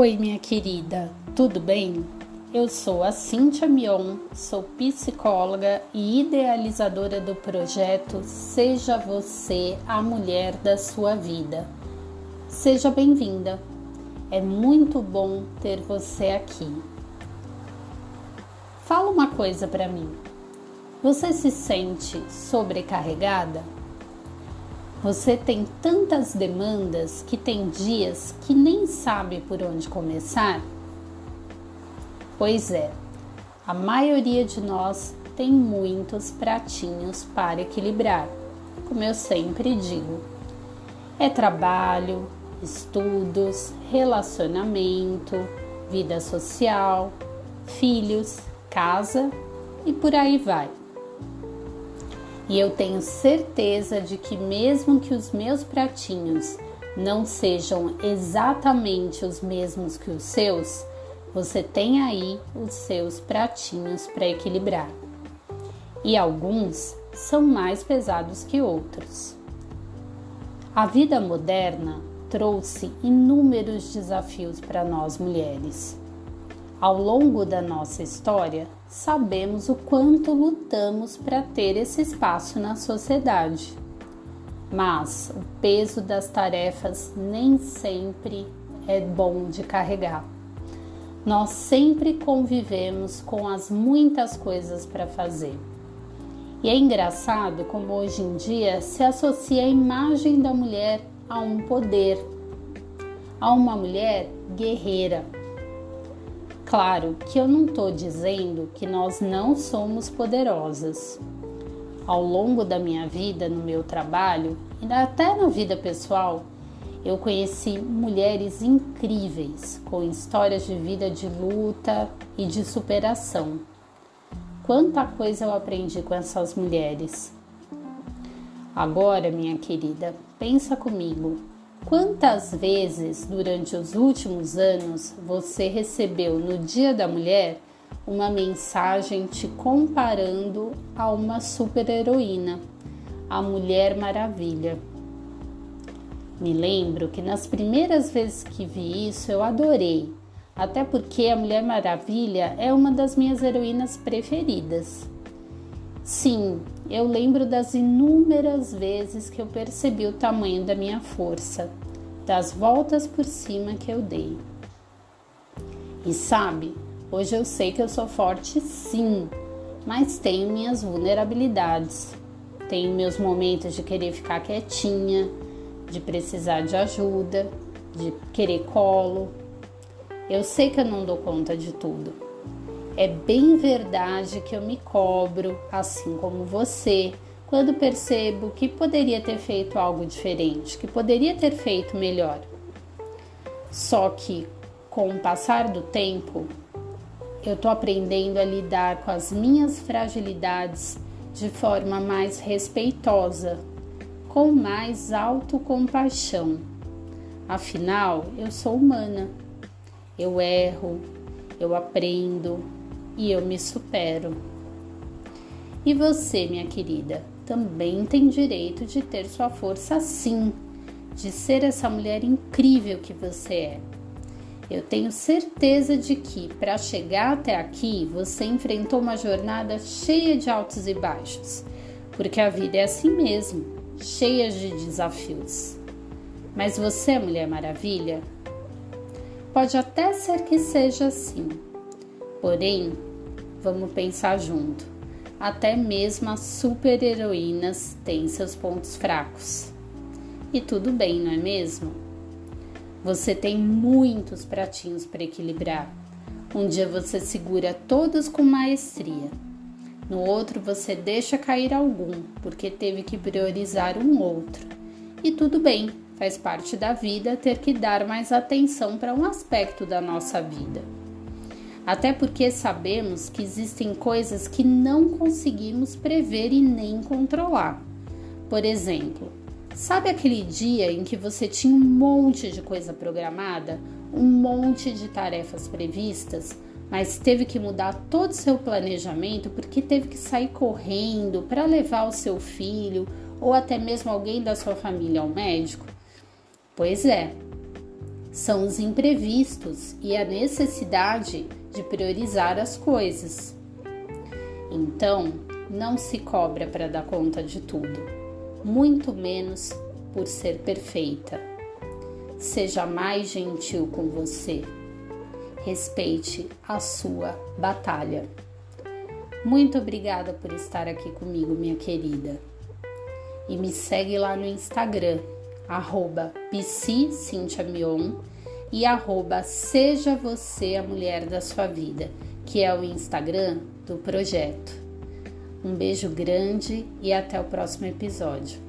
Oi, minha querida, tudo bem? Eu sou a Cíntia Mion, sou psicóloga e idealizadora do projeto Seja Você a Mulher da Sua Vida. Seja bem-vinda, é muito bom ter você aqui. Fala uma coisa para mim: você se sente sobrecarregada? Você tem tantas demandas que tem dias que nem sabe por onde começar? Pois é, a maioria de nós tem muitos pratinhos para equilibrar, como eu sempre digo. É trabalho, estudos, relacionamento, vida social, filhos, casa e por aí vai. E eu tenho certeza de que, mesmo que os meus pratinhos não sejam exatamente os mesmos que os seus, você tem aí os seus pratinhos para equilibrar. E alguns são mais pesados que outros. A vida moderna trouxe inúmeros desafios para nós mulheres. Ao longo da nossa história, sabemos o quanto lutamos para ter esse espaço na sociedade. Mas o peso das tarefas nem sempre é bom de carregar. Nós sempre convivemos com as muitas coisas para fazer. E é engraçado como hoje em dia se associa a imagem da mulher a um poder, a uma mulher guerreira Claro que eu não estou dizendo que nós não somos poderosas. Ao longo da minha vida, no meu trabalho e até na vida pessoal, eu conheci mulheres incríveis com histórias de vida de luta e de superação. Quanta coisa eu aprendi com essas mulheres. Agora, minha querida, pensa comigo. Quantas vezes durante os últimos anos você recebeu no Dia da Mulher uma mensagem te comparando a uma super-heroína, a Mulher Maravilha? Me lembro que nas primeiras vezes que vi isso eu adorei, até porque a Mulher Maravilha é uma das minhas heroínas preferidas. Sim, eu lembro das inúmeras vezes que eu percebi o tamanho da minha força, das voltas por cima que eu dei. E sabe, hoje eu sei que eu sou forte sim, mas tenho minhas vulnerabilidades. Tenho meus momentos de querer ficar quietinha, de precisar de ajuda, de querer colo. Eu sei que eu não dou conta de tudo é bem verdade que eu me cobro, assim como você, quando percebo que poderia ter feito algo diferente, que poderia ter feito melhor. Só que com o passar do tempo, eu tô aprendendo a lidar com as minhas fragilidades de forma mais respeitosa, com mais autocompaixão. Afinal, eu sou humana. Eu erro, eu aprendo, e eu me supero. E você, minha querida, também tem direito de ter sua força sim, de ser essa mulher incrível que você é. Eu tenho certeza de que para chegar até aqui você enfrentou uma jornada cheia de altos e baixos, porque a vida é assim mesmo, cheia de desafios. Mas você é Mulher Maravilha? Pode até ser que seja assim, porém Vamos pensar junto. Até mesmo as super-heroínas têm seus pontos fracos. E tudo bem, não é mesmo? Você tem muitos pratinhos para equilibrar. Um dia você segura todos com maestria. No outro você deixa cair algum, porque teve que priorizar um outro. E tudo bem, faz parte da vida ter que dar mais atenção para um aspecto da nossa vida até porque sabemos que existem coisas que não conseguimos prever e nem controlar. Por exemplo, sabe aquele dia em que você tinha um monte de coisa programada, um monte de tarefas previstas, mas teve que mudar todo o seu planejamento porque teve que sair correndo para levar o seu filho ou até mesmo alguém da sua família ao médico? Pois é, são os imprevistos e a necessidade de priorizar as coisas. Então, não se cobra para dar conta de tudo, muito menos por ser perfeita. Seja mais gentil com você. Respeite a sua batalha. Muito obrigada por estar aqui comigo, minha querida. E me segue lá no Instagram, arroba e arroba Seja Você a Mulher da Sua Vida, que é o Instagram do projeto. Um beijo grande e até o próximo episódio.